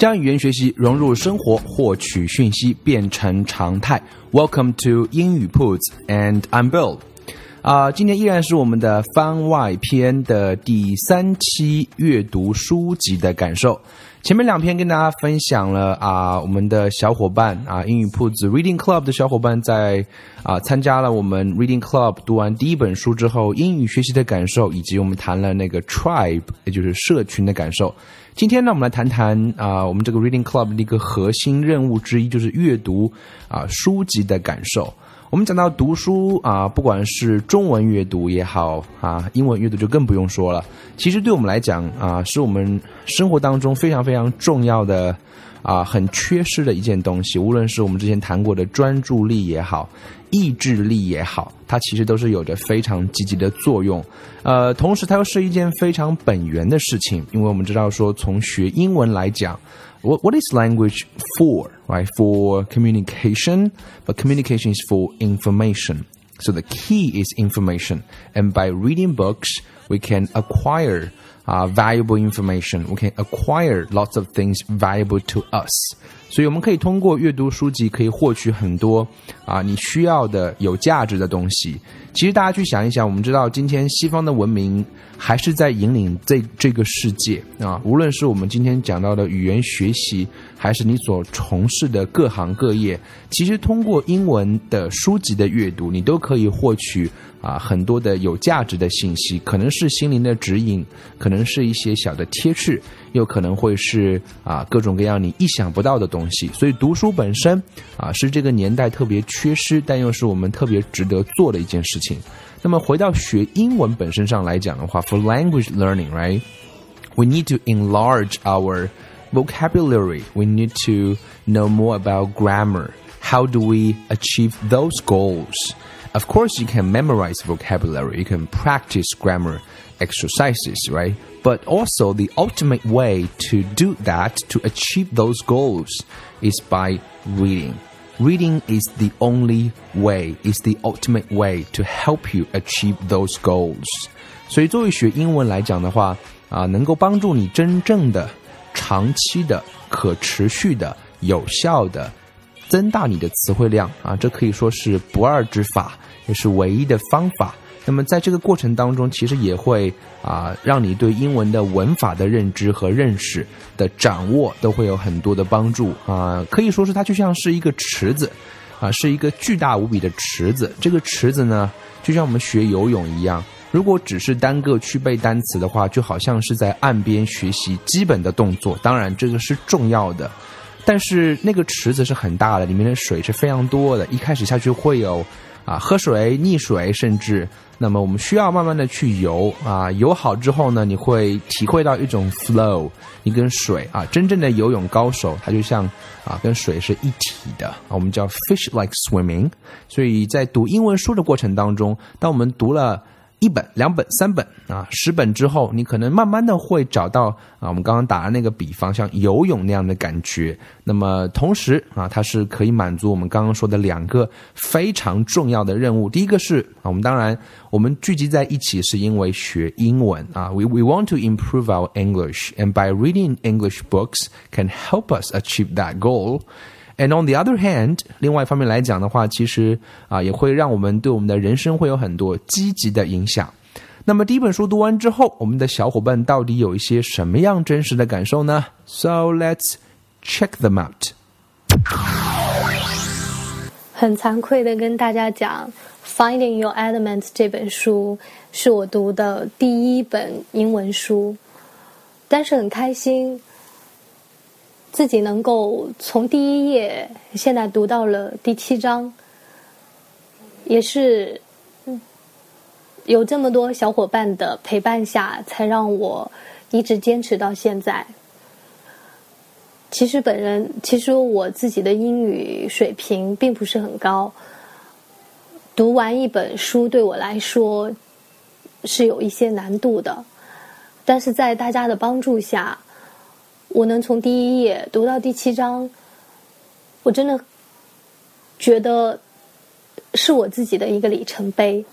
将语言学习融入生活，获取讯息变成常态。Welcome to 英语 Puts and I'm Bill。啊，今天依然是我们的番外篇的第三期阅读书籍的感受。前面两篇跟大家分享了啊，我们的小伙伴啊，英语铺子 Reading Club 的小伙伴在啊参加了我们 Reading Club 读完第一本书之后，英语学习的感受，以及我们谈了那个 Tribe，也就是社群的感受。今天呢，我们来谈谈啊，我们这个 Reading Club 的一个核心任务之一，就是阅读啊书籍的感受。我们讲到读书啊，不管是中文阅读也好啊，英文阅读就更不用说了。其实对我们来讲啊，是我们生活当中非常非常重要的啊，很缺失的一件东西。无论是我们之前谈过的专注力也好，意志力也好，它其实都是有着非常积极的作用。呃，同时它又是一件非常本源的事情，因为我们知道说，从学英文来讲。what, what is language for, right? For communication, but communication is for information. So the key is information. And by reading books, we can acquire uh, valuable information. We can acquire lots of things valuable to us. 所以我们可以通过阅读书籍，可以获取很多啊你需要的有价值的东西。其实大家去想一想，我们知道今天西方的文明还是在引领这这个世界啊。无论是我们今天讲到的语言学习，还是你所从事的各行各业，其实通过英文的书籍的阅读，你都可以获取。啊，很多的有价值的信息，可能是心灵的指引，可能是一些小的贴士，又可能会是啊各种各样你意想不到的东西。所以读书本身啊是这个年代特别缺失，但又是我们特别值得做的一件事情。那么回到学英文本身上来讲的话，for language learning，right，we need to enlarge our vocabulary. We need to know more about grammar. How do we achieve those goals? Of course, you can memorize vocabulary, you can practice grammar exercises, right? But also, the ultimate way to do that, to achieve those goals, is by reading. Reading is the only way, is the ultimate way to help you achieve those goals. 所以，作为学英文来讲的话，啊，能够帮助你真正的、长期的、可持续的、有效的 增大你的词汇量啊，这可以说是不二之法，也是唯一的方法。那么在这个过程当中，其实也会啊，让你对英文的文法的认知和认识的掌握都会有很多的帮助啊。可以说是它就像是一个池子啊，是一个巨大无比的池子。这个池子呢，就像我们学游泳一样，如果只是单个去背单词的话，就好像是在岸边学习基本的动作。当然，这个是重要的。但是那个池子是很大的，里面的水是非常多的。一开始下去会有啊喝水、溺水，甚至那么我们需要慢慢的去游啊。游好之后呢，你会体会到一种 flow，你跟水啊，真正的游泳高手，他就像啊跟水是一体的。我们叫 fish like swimming。所以在读英文书的过程当中，当我们读了。一本、两本、三本啊，十本之后，你可能慢慢的会找到啊，我们刚刚打的那个比方，像游泳那样的感觉。那么同时啊，它是可以满足我们刚刚说的两个非常重要的任务。第一个是啊，我们当然我们聚集在一起是因为学英文啊，we we want to improve our English，and by reading English books can help us achieve that goal。And on the other hand，另外一方面来讲的话，其实啊也会让我们对我们的人生会有很多积极的影响。那么第一本书读完之后，我们的小伙伴到底有一些什么样真实的感受呢？So let's check them out。很惭愧的跟大家讲，《Finding Your Element》这本书是我读的第一本英文书，但是很开心。自己能够从第一页现在读到了第七章，也是有这么多小伙伴的陪伴下，才让我一直坚持到现在。其实本人，其实我自己的英语水平并不是很高。读完一本书对我来说是有一些难度的，但是在大家的帮助下，我能从第一页读到第七章，我真的觉得是我自己的一个里程碑。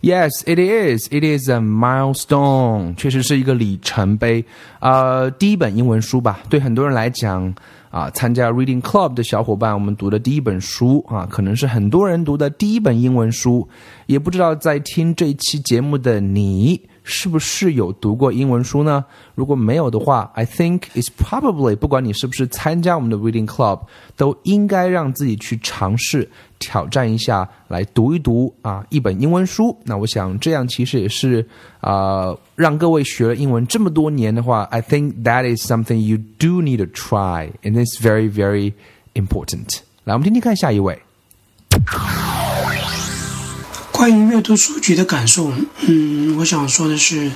Yes, it is. It is a milestone. 确实是一个里程碑。呃，第一本英文书吧，对很多人来讲啊，参加 Reading Club 的小伙伴，我们读的第一本书啊，可能是很多人读的第一本英文书。也不知道在听这期节目的你。是不是有读过英文书呢？如果没有的话，I think it's probably 不管你是不是参加我们的 Reading Club，都应该让自己去尝试挑战一下，来读一读啊一本英文书。那我想这样其实也是啊，让各位学了英文这么多年的话，I think that is something you do need to try，and it's very very important。来，我们听听看下一位。关于阅读书籍的感受，嗯，我想说的是，《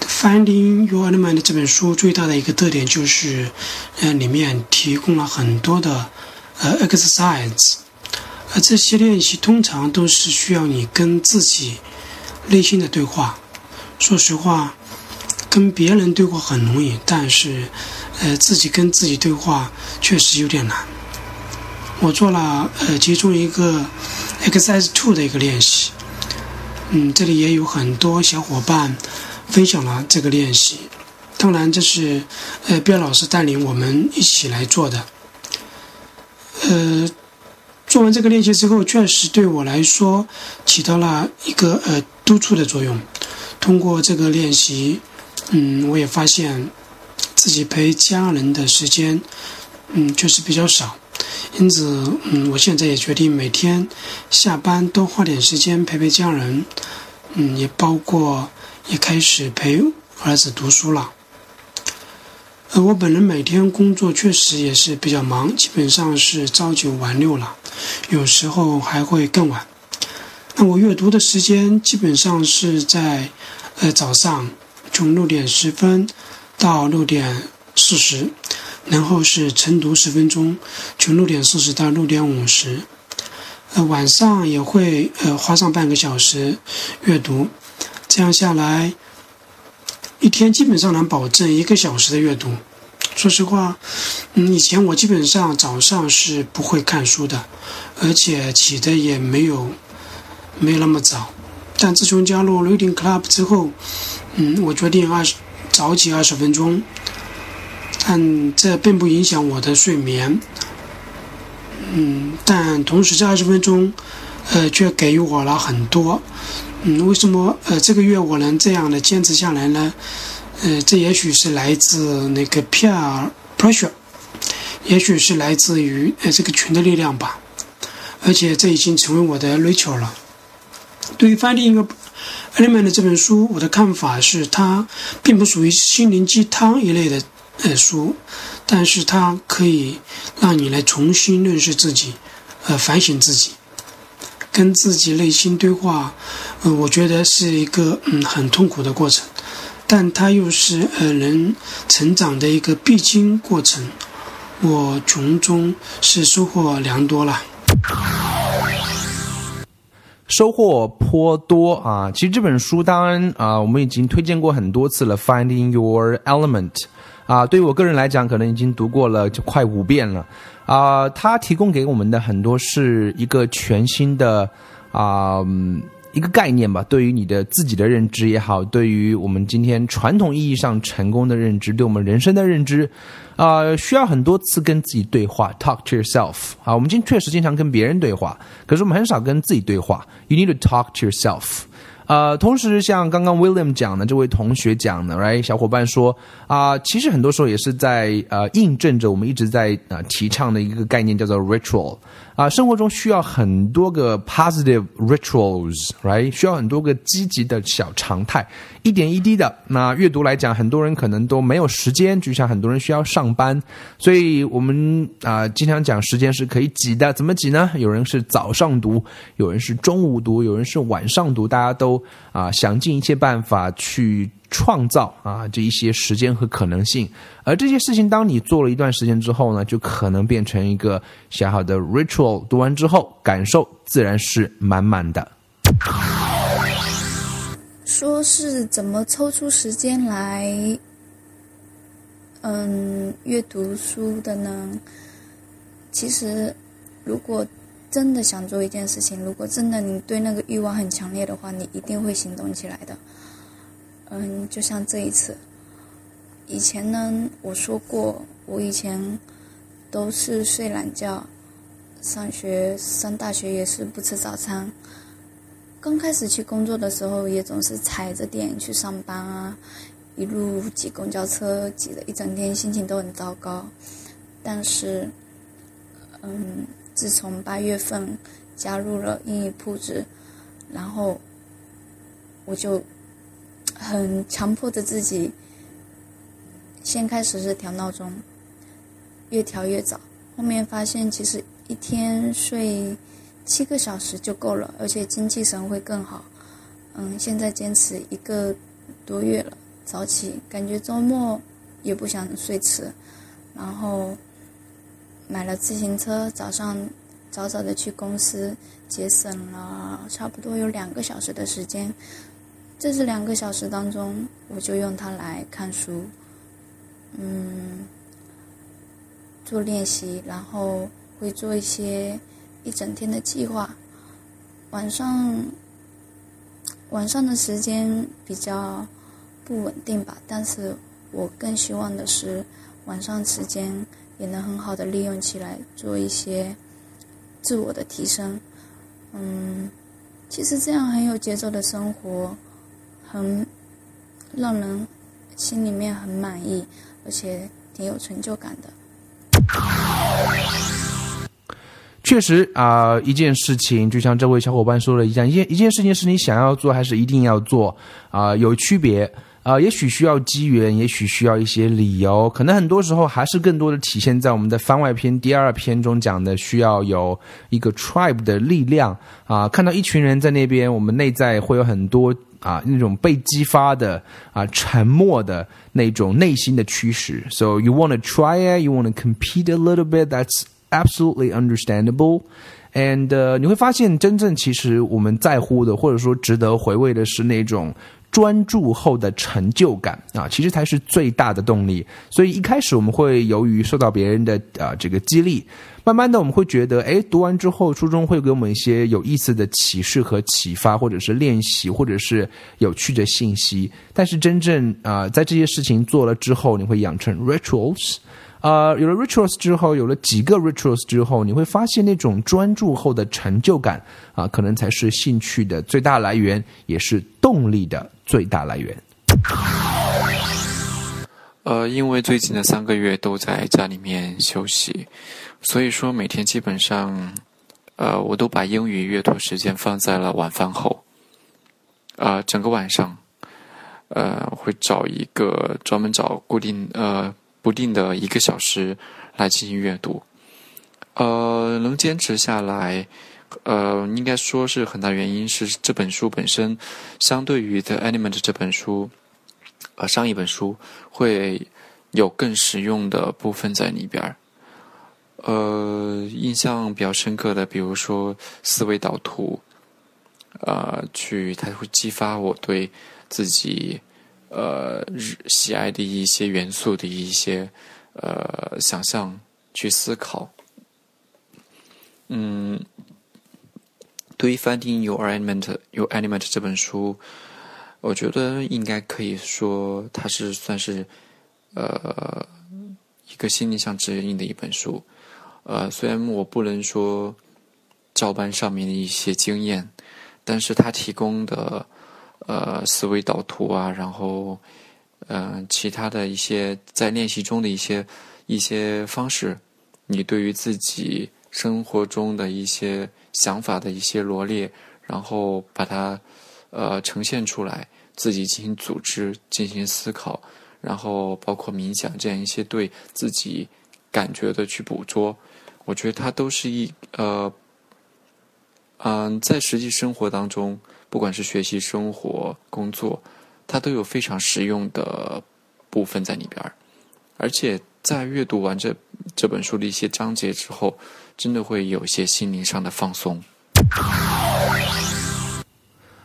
Finding Your Element》这本书最大的一个特点就是，呃，里面提供了很多的呃 exercise，而这些练习通常都是需要你跟自己内心的对话。说实话，跟别人对话很容易，但是，呃，自己跟自己对话确实有点难。我做了呃其中一个。Exercise Two 的一个练习，嗯，这里也有很多小伙伴分享了这个练习。当然，这是呃，边老师带领我们一起来做的。呃，做完这个练习之后，确实对我来说起到了一个呃督促的作用。通过这个练习，嗯，我也发现自己陪家人的时间，嗯，确实比较少。因此，嗯，我现在也决定每天下班多花点时间陪陪家人，嗯，也包括也开始陪儿子读书了。呃，我本人每天工作确实也是比较忙，基本上是朝九晚六了，有时候还会更晚。那我阅读的时间基本上是在呃早上从六点十分到六点四十。然后是晨读十分钟，从六点四十到六点五十，呃，晚上也会呃花上半个小时阅读，这样下来，一天基本上能保证一个小时的阅读。说实话，嗯，以前我基本上早上是不会看书的，而且起的也没有没有那么早，但自从加入 Reading Club 之后，嗯，我决定二十早起二十分钟。但这并不影响我的睡眠，嗯，但同时这二十分钟，呃，却给予我了很多，嗯，为什么呃这个月我能这样的坚持下来呢？呃，这也许是来自那个 peer pressure，也许是来自于呃这个群的力量吧，而且这已经成为我的 ritual 了。对于《Finding 一个 Element》这本书，我的看法是，它并不属于心灵鸡汤一类的。呃，书，但是它可以让你来重新认识自己，呃，反省自己，跟自己内心对话。呃，我觉得是一个嗯很痛苦的过程，但它又是呃人成长的一个必经过程。我从中是收获良多了，收获颇多啊！其实这本书当然啊，我们已经推荐过很多次了，《Finding Your Element》。啊，对于我个人来讲，可能已经读过了就快五遍了。啊，它提供给我们的很多是一个全新的啊一个概念吧。对于你的自己的认知也好，对于我们今天传统意义上成功的认知，对我们人生的认知，啊，需要很多次跟自己对话，talk to yourself。啊，我们今确实经常跟别人对话，可是我们很少跟自己对话。You need to talk to yourself。呃，同时像刚刚 William 讲的，这位同学讲的，right 小伙伴说啊，其实很多时候也是在呃印证着我们一直在呃提倡的一个概念，叫做 ritual 啊，生活中需要很多个 positive rituals，right？需要很多个积极的小常态，一点一滴的。那阅读来讲，很多人可能都没有时间，就像很多人需要上班，所以我们啊经常讲时间是可以挤的。怎么挤呢？有人是早上读，有人是中午读，有人是晚上读，大家都啊想尽一切办法去。创造啊，这一些时间和可能性，而这些事情，当你做了一段时间之后呢，就可能变成一个小小的 ritual。读完之后，感受自然是满满的。说是怎么抽出时间来，嗯，阅读书的呢？其实，如果真的想做一件事情，如果真的你对那个欲望很强烈的话，你一定会行动起来的。嗯，就像这一次，以前呢，我说过，我以前都是睡懒觉，上学上大学也是不吃早餐。刚开始去工作的时候，也总是踩着点去上班啊，一路挤公交车，挤了一整天，心情都很糟糕。但是，嗯，自从八月份加入了英语铺子，然后我就。很强迫着自己，先开始是调闹钟，越调越早。后面发现其实一天睡七个小时就够了，而且精气神会更好。嗯，现在坚持一个多月了，早起，感觉周末也不想睡迟。然后买了自行车，早上早早的去公司，节省了差不多有两个小时的时间。这是两个小时当中，我就用它来看书，嗯，做练习，然后会做一些一整天的计划。晚上晚上的时间比较不稳定吧，但是我更希望的是晚上时间也能很好的利用起来，做一些自我的提升。嗯，其实这样很有节奏的生活。很让人心里面很满意，而且挺有成就感的。确实啊，一件事情就像这位小伙伴说的一样，一件一件事情是你想要做还是一定要做啊，有区别。啊，也许需要机缘，也许需要一些理由，可能很多时候还是更多的体现在我们的番外篇第二篇中讲的，需要有一个 tribe 的力量啊，看到一群人在那边，我们内在会有很多啊那种被激发的啊沉默的那种内心的驱使。So you want to try it, you want to compete a little bit. That's absolutely understandable. And 你会发现，真正其实我们在乎的，或者说值得回味的是那种。 专注后的成就感啊，其实才是最大的动力。所以一开始我们会由于受到别人的啊这个激励，慢慢的我们会觉得，哎，读完之后初中会给我们一些有意思的启示和启发，或者是练习，或者是有趣的信息。但是真正啊，在这些事情做了之后，你会养成 rituals。啊，有了 rituals 之后，有了几个 rituals 之后，你会发现那种专注后的成就感啊，可能才是兴趣的最大来源，也是动力的最大来源。呃，因为最近的三个月都在家里面休息，所以说每天基本上，呃，我都把英语阅读时间放在了晚饭后。啊，整个晚上，呃，会找一个专门找固定呃。不定的一个小时来进行阅读，呃，能坚持下来，呃，应该说是很大原因是这本书本身，相对于《The Element》这本书，呃，上一本书会有更实用的部分在里边儿。呃，印象比较深刻的，比如说思维导图，呃，去它会激发我对自己。呃，喜爱的一些元素的一些呃想象去思考。嗯，对于《Finding Your Element Your Element》这本书，我觉得应该可以说它是算是呃一个心理上指引的一本书。呃，虽然我不能说照搬上面的一些经验，但是它提供的。呃，思维导图啊，然后，嗯，其他的一些在练习中的一些一些方式，你对于自己生活中的一些想法的一些罗列，然后把它呃呈现出来，自己进行组织、进行思考，然后包括冥想这样一些对自己感觉的去捕捉，我觉得它都是一呃嗯，在实际生活当中，不管是学习、生活、工作，它都有非常实用的部分在里边儿，而且在阅读完这这本书的一些章节之后。真的会有一些心灵上的放松。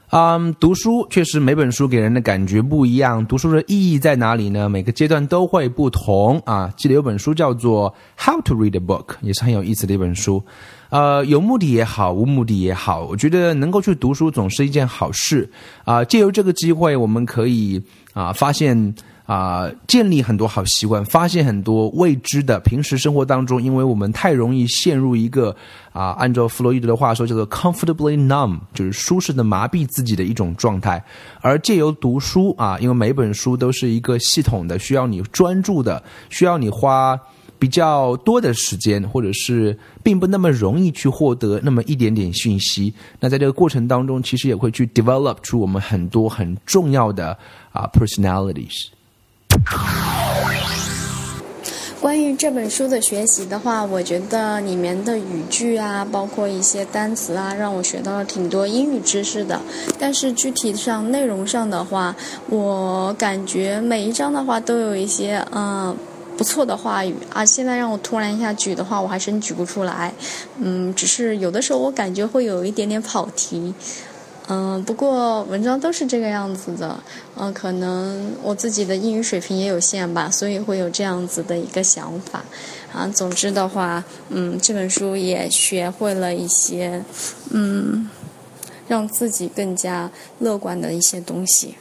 嗯，读书确实每本书给人的感觉不一样，读书的意义在哪里呢？每个阶段都会不同啊。记得有本书叫做《How to Read a Book》，也是很有意思的一本书。呃，有目的也好，无目的也好，我觉得能够去读书总是一件好事啊。借由这个机会，我们可以啊发现。啊，建立很多好习惯，发现很多未知的。平时生活当中，因为我们太容易陷入一个啊，按照弗洛伊德的话说，叫做 “comfortably numb”，就是舒适的麻痹自己的一种状态。而借由读书啊，因为每本书都是一个系统的，需要你专注的，需要你花比较多的时间，或者是并不那么容易去获得那么一点点讯息。那在这个过程当中，其实也会去 develop 出我们很多很重要的啊 personalities。关于这本书的学习的话，我觉得里面的语句啊，包括一些单词啊，让我学到了挺多英语知识的。但是具体上内容上的话，我感觉每一章的话都有一些嗯不错的话语啊。现在让我突然一下举的话，我还真举不出来。嗯，只是有的时候我感觉会有一点点跑题。嗯，不过文章都是这个样子的。嗯，可能我自己的英语水平也有限吧，所以会有这样子的一个想法。啊，总之的话，嗯，这本书也学会了一些，嗯，让自己更加乐观的一些东西。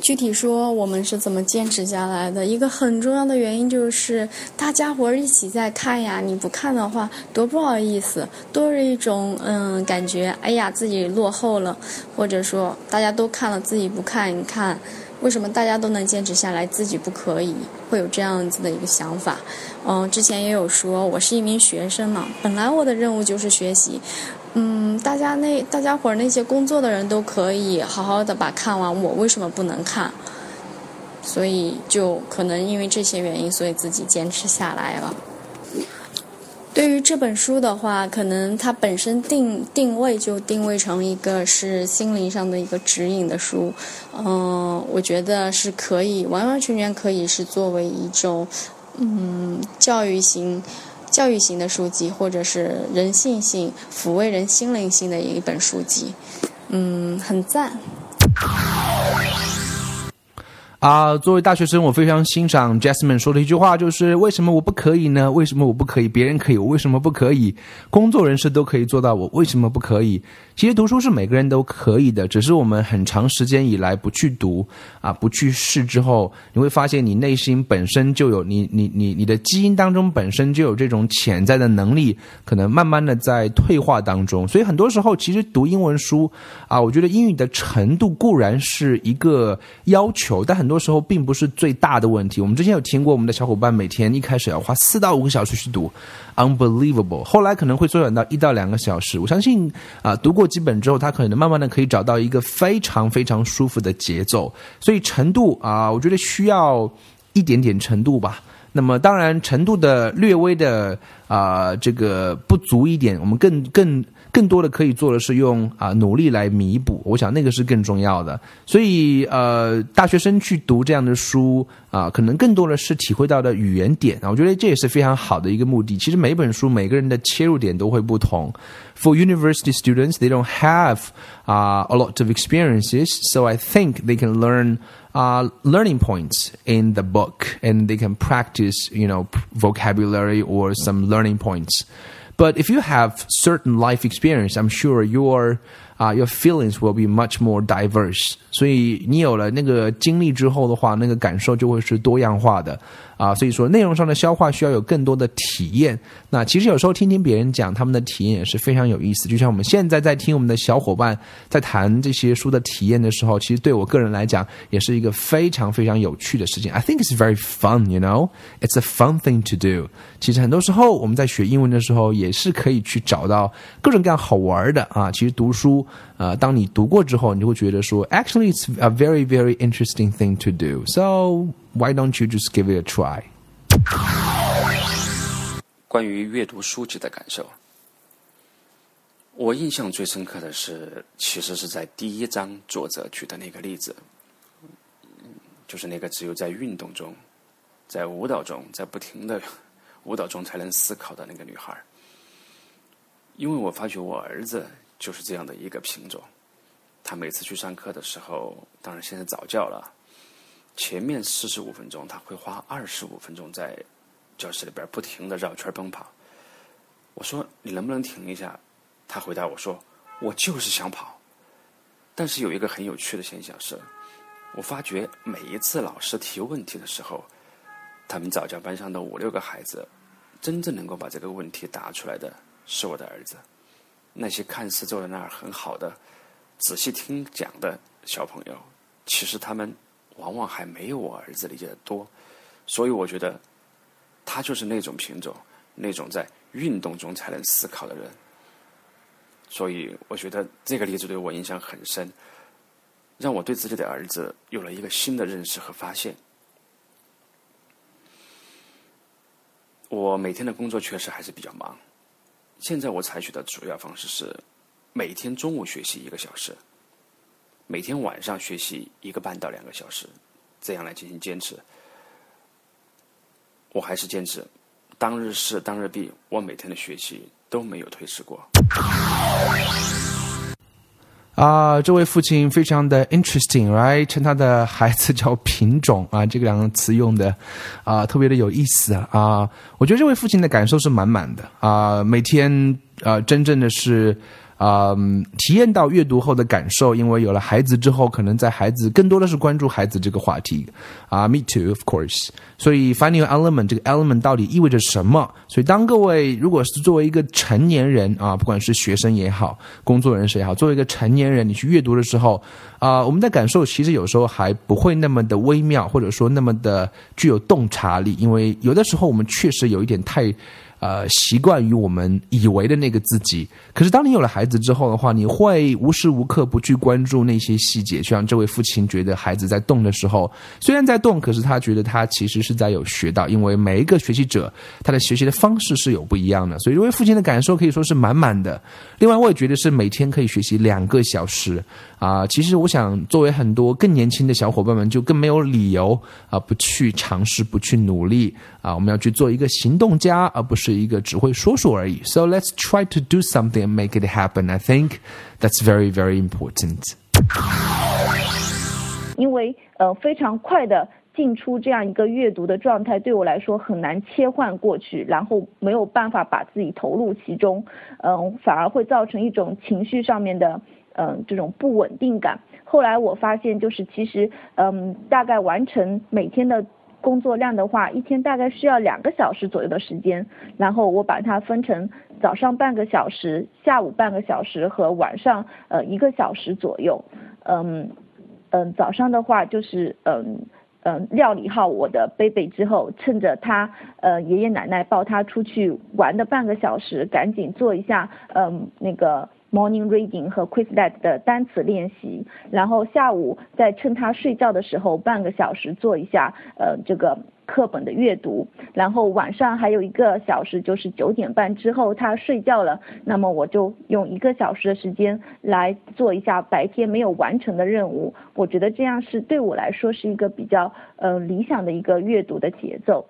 具体说，我们是怎么坚持下来的？一个很重要的原因就是大家伙儿一起在看呀，你不看的话，多不好意思，多是一种嗯感觉。哎呀，自己落后了，或者说大家都看了，自己不看，你看为什么大家都能坚持下来，自己不可以？会有这样子的一个想法。嗯，之前也有说，我是一名学生嘛，本来我的任务就是学习。嗯，大家那大家伙儿那些工作的人都可以好好的把看完，我为什么不能看？所以就可能因为这些原因，所以自己坚持下来了。对于这本书的话，可能它本身定定位就定位成一个是心灵上的一个指引的书。嗯，我觉得是可以完完全全可以是作为一种嗯教育型。教育型的书籍，或者是人性性、抚慰人心灵性的一本书籍，嗯，很赞。啊，作为大学生，我非常欣赏 Jasmine 说的一句话，就是为什么我不可以呢？为什么我不可以？别人可以，我为什么不可以？工作人士都可以做到，我为什么不可以？其实读书是每个人都可以的，只是我们很长时间以来不去读啊，不去试之后，你会发现你内心本身就有你你你你的基因当中本身就有这种潜在的能力，可能慢慢的在退化当中。所以很多时候，其实读英文书啊，我觉得英语的程度固然是一个要求，但很多时候并不是最大的问题。我们之前有听过，我们的小伙伴每天一开始要花四到五个小时去读，unbelievable。后来可能会缩短到一到两个小时。我相信啊，读过几本之后，他可能慢慢的可以找到一个非常非常舒服的节奏。所以程度啊，我觉得需要一点点程度吧。那么当然，程度的略微的啊这个不足一点，我们更更。更多的可以做的是用啊努力来弥补，我想那个是更重要的。所以呃，大学生去读这样的书啊，可能更多的是体会到的语言点啊，我觉得这也是非常好的一个目的。其实每本书每个人的切入点都会不同。For university students, they don't have uh, a lot of experiences, so I think they can learn uh, learning points in the book and they can practice, you know, vocabulary or some learning points. But if you have certain life experience, I'm sure your 啊，your feelings will be much more diverse。所以你有了那个经历之后的话，那个感受就会是多样化的啊。所以说，内容上的消化需要有更多的体验。那其实有时候听听别人讲他们的体验也是非常有意思。就像我们现在在听我们的小伙伴在谈这些书的体验的时候，其实对我个人来讲也是一个非常非常有趣的事情。I think it's very fun, you know, it's a fun thing to do。其实很多时候我们在学英文的时候也是可以去找到各种各样好玩的啊。其实读书，呃，当你读过之后，你就会觉得说，actually。it's a very, very interesting thing to do. So why don't you just give it a try? 关于阅读书籍的感受，我印象最深刻的是，其实是在第一章作者举的那个例子，就是那个只有在运动中、在舞蹈中、在不停的舞蹈中才能思考的那个女孩。因为我发觉我儿子就是这样的一个品种。他每次去上课的时候，当然现在早教了。前面四十五分钟，他会花二十五分钟在教室里边不停的绕圈奔跑。我说：“你能不能停一下？”他回答我说：“我就是想跑。”但是有一个很有趣的现象是，我发觉每一次老师提问题的时候，他们早教班上的五六个孩子，真正能够把这个问题答出来的是我的儿子。那些看似坐在那儿很好的。仔细听讲的小朋友，其实他们往往还没有我儿子理解的多，所以我觉得他就是那种品种，那种在运动中才能思考的人。所以我觉得这个例子对我印象很深，让我对自己的儿子有了一个新的认识和发现。我每天的工作确实还是比较忙，现在我采取的主要方式是。每天中午学习一个小时，每天晚上学习一个半到两个小时，这样来进行坚持。我还是坚持，当日事当日毕，我每天的学习都没有推迟过。啊，这位父亲非常的 interesting，right？称他的孩子叫品种啊，这个两个词用的啊，特别的有意思啊。我觉得这位父亲的感受是满满的啊，每天啊，真正的是。啊，体验到阅读后的感受，因为有了孩子之后，可能在孩子更多的是关注孩子这个话题啊。Me too, of course. 所以，finding element 这个 element 到底意味着什么？所以，当各位如果是作为一个成年人啊，不管是学生也好，工作人士也好，作为一个成年人，你去阅读的时候啊，我们的感受其实有时候还不会那么的微妙，或者说那么的具有洞察力，因为有的时候我们确实有一点太。呃，习惯于我们以为的那个自己。可是，当你有了孩子之后的话，你会无时无刻不去关注那些细节。就像这位父亲觉得孩子在动的时候，虽然在动，可是他觉得他其实是在有学到。因为每一个学习者，他的学习的方式是有不一样的。所以，这位父亲的感受可以说是满满的。另外，我也觉得是每天可以学习两个小时啊。其实，我想作为很多更年轻的小伙伴们，就更没有理由啊不去尝试，不去努力啊。我们要去做一个行动家，而不是。是一个只会说说而已。So let's try to do something and make it happen. I think that's very, very important. 因为呃非常快的进出这样一个阅读的状态，对我来说很难切换过去，然后没有办法把自己投入其中，嗯，反而会造成一种情绪上面的嗯这种不稳定感。后来我发现，就是其实嗯大概完成每天的。工作量的话，一天大概需要两个小时左右的时间，然后我把它分成早上半个小时、下午半个小时和晚上呃一个小时左右。嗯嗯，早上的话就是嗯嗯料理好我的 baby 之后，趁着他呃爷爷奶奶抱他出去玩的半个小时，赶紧做一下嗯那个。Morning reading 和 Quizlet 的单词练习，然后下午再趁他睡觉的时候半个小时做一下呃这个课本的阅读，然后晚上还有一个小时就是九点半之后他睡觉了，那么我就用一个小时的时间来做一下白天没有完成的任务，我觉得这样是对我来说是一个比较呃理想的一个阅读的节奏。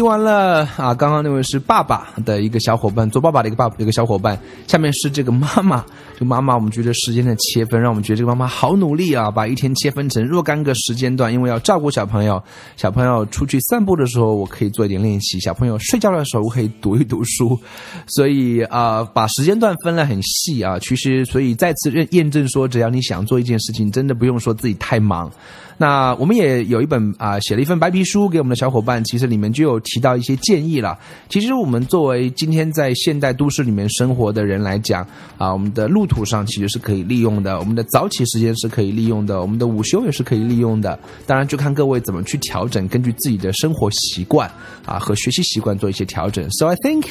听完了啊，刚刚那位是爸爸的一个小伙伴，做爸爸的一个爸一个小伙伴。下面是这个妈妈，这个妈妈，我们觉得时间的切分，让我们觉得这个妈妈好努力啊，把一天切分成若干个时间段，因为要照顾小朋友。小朋友出去散步的时候，我可以做一点练习；小朋友睡觉的时候，我可以读一读书。所以啊，把时间段分了很细啊。其实，所以再次认验证说，只要你想做一件事情，真的不用说自己太忙。那我们也有一本啊，写了一份白皮书给我们的小伙伴，其实里面就有提到一些建议了。其实我们作为今天在现代都市里面生活的人来讲啊，我们的路途上其实是可以利用的，我们的早起时间是可以利用的，我们的午休也是可以利用的。当然就看各位怎么去调整，根据自己的生活习惯啊和学习习惯做一些调整。So I think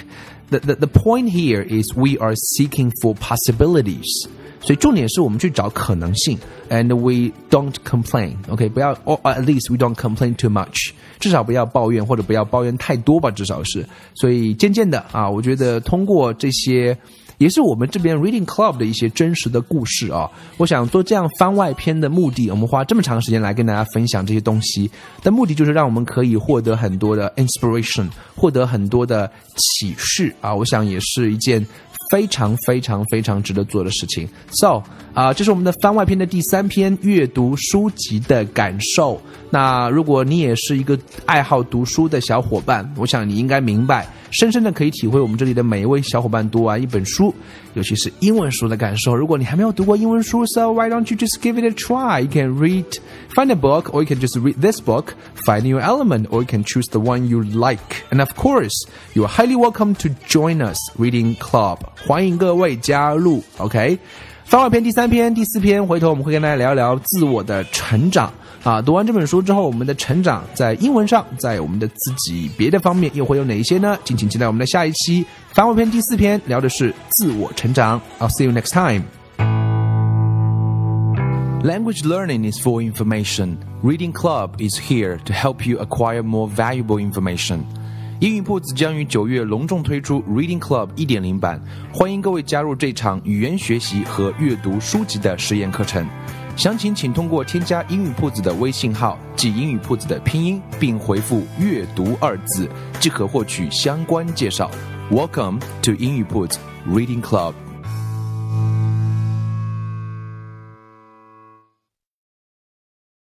the the the point here is we are seeking for possibilities. 所以重点是我们去找可能性，and we don't complain，OK，、不要，or at least we don't complain too much，至少不要抱怨或者不要抱怨太多吧，至少是。所以渐渐的啊，我觉得通过这些，也是我们这边 Reading Club 的一些真实的故事啊，我想做这样番外篇的目的，我们花这么长时间来跟大家分享这些东西的目的，就是让我们可以获得很多的 inspiration，获得很多的启示啊，我想也是一件。非常非常非常值得做的事情。So 啊，这是我们的番外篇的第三篇阅读书籍的感受。那如果你也是一个爱好读书的小伙伴，我想你应该明白，深深的可以体会我们这里的每一位小伙伴读完一本书，尤其是英文书的感受。如果你还没有读过英文书，So why don't you just give it a try? You can read, find a book, or you can just read this book, find your element, or you can choose the one you like. And of course, you are highly welcome to join us reading club. 欢迎各位加入，OK。番外篇第三篇、第四篇，回头我们会跟大家聊一聊自我的成长啊。读完这本书之后，我们的成长在英文上，在我们的自己别的方面又会有哪一些呢？敬请期待我们的下一期番外篇第四篇，聊的是自我成长。I'll see you next time. Language learning is for information. Reading Club is here to help you acquire more valuable information. 英语铺子将于九月隆重推出 Reading Club 一点零版，欢迎各位加入这场语言学习和阅读书籍的实验课程。详情请通过添加英语铺子的微信号，即英语铺子的拼音，并回复“阅读”二字，即可获取相关介绍。Welcome to 英语铺子 Reading Club。